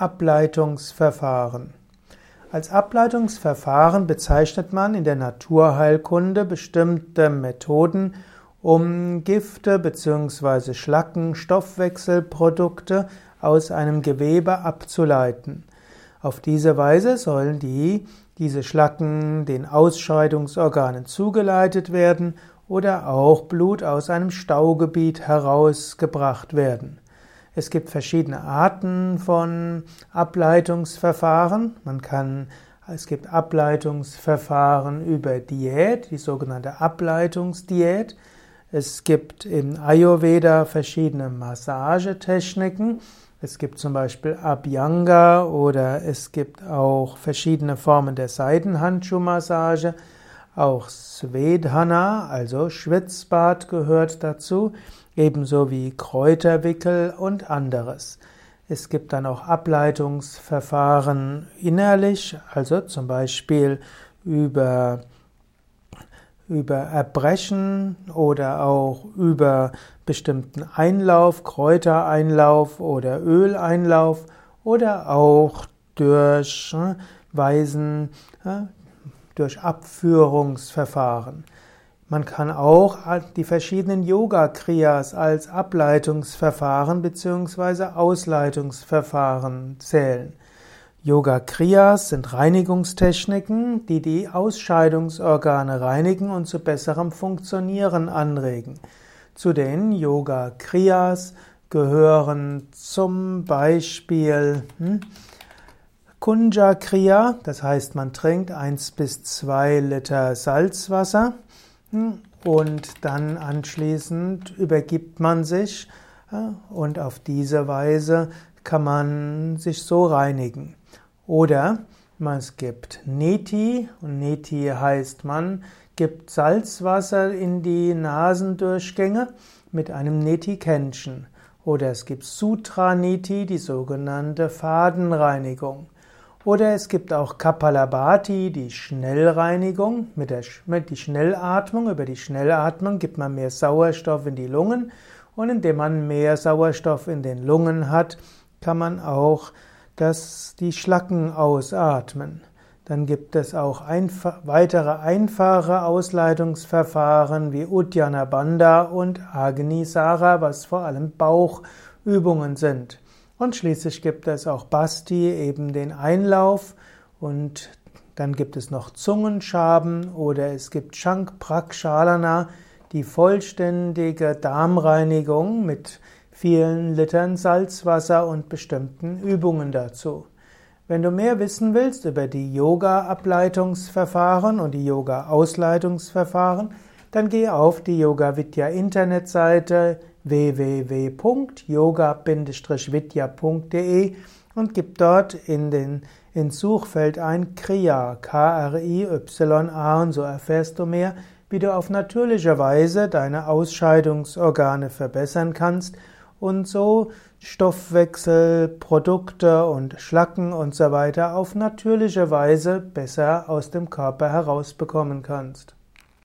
Ableitungsverfahren. Als Ableitungsverfahren bezeichnet man in der Naturheilkunde bestimmte Methoden, um Gifte bzw. Schlacken, Stoffwechselprodukte aus einem Gewebe abzuleiten. Auf diese Weise sollen die, diese Schlacken den Ausscheidungsorganen zugeleitet werden oder auch Blut aus einem Staugebiet herausgebracht werden. Es gibt verschiedene Arten von Ableitungsverfahren. Man kann, es gibt Ableitungsverfahren über Diät, die sogenannte Ableitungsdiät. Es gibt im Ayurveda verschiedene Massagetechniken. Es gibt zum Beispiel Abhyanga oder es gibt auch verschiedene Formen der Seidenhandschuhmassage. Auch Svedhana, also Schwitzbad gehört dazu ebenso wie Kräuterwickel und anderes. Es gibt dann auch Ableitungsverfahren innerlich, also zum Beispiel über, über Erbrechen oder auch über bestimmten Einlauf, Kräutereinlauf oder Öleinlauf oder auch durch äh, Weisen, äh, durch Abführungsverfahren. Man kann auch die verschiedenen Yoga-Kriyas als Ableitungsverfahren bzw. Ausleitungsverfahren zählen. Yoga-Kriyas sind Reinigungstechniken, die die Ausscheidungsorgane reinigen und zu besserem Funktionieren anregen. Zu den Yoga-Kriyas gehören zum Beispiel hm, Kunja Kriya, das heißt, man trinkt eins bis zwei Liter Salzwasser. Und dann anschließend übergibt man sich und auf diese Weise kann man sich so reinigen. Oder es gibt Neti und Neti heißt man gibt Salzwasser in die Nasendurchgänge mit einem Neti-Kännchen. Oder es gibt Sutra-Neti, die sogenannte Fadenreinigung. Oder es gibt auch Kapalabhati, die Schnellreinigung mit der mit die Schnellatmung. Über die Schnellatmung gibt man mehr Sauerstoff in die Lungen und indem man mehr Sauerstoff in den Lungen hat, kann man auch das, die Schlacken ausatmen. Dann gibt es auch einfach, weitere einfache Ausleitungsverfahren wie Uddiyana Bandha und Agnisara, was vor allem Bauchübungen sind. Und schließlich gibt es auch Basti, eben den Einlauf. Und dann gibt es noch Zungenschaben oder es gibt Shank Prakshalana, die vollständige Darmreinigung mit vielen Litern Salzwasser und bestimmten Übungen dazu. Wenn du mehr wissen willst über die Yoga-Ableitungsverfahren und die Yoga-Ausleitungsverfahren, dann geh auf die Yoga Vidya Internetseite www.yoga-vidya.de und gib dort in den ins Suchfeld ein Kriya, K-R-I-Y-A und so erfährst du mehr, wie du auf natürliche Weise deine Ausscheidungsorgane verbessern kannst und so Stoffwechsel, Produkte und Schlacken und so weiter auf natürliche Weise besser aus dem Körper herausbekommen kannst.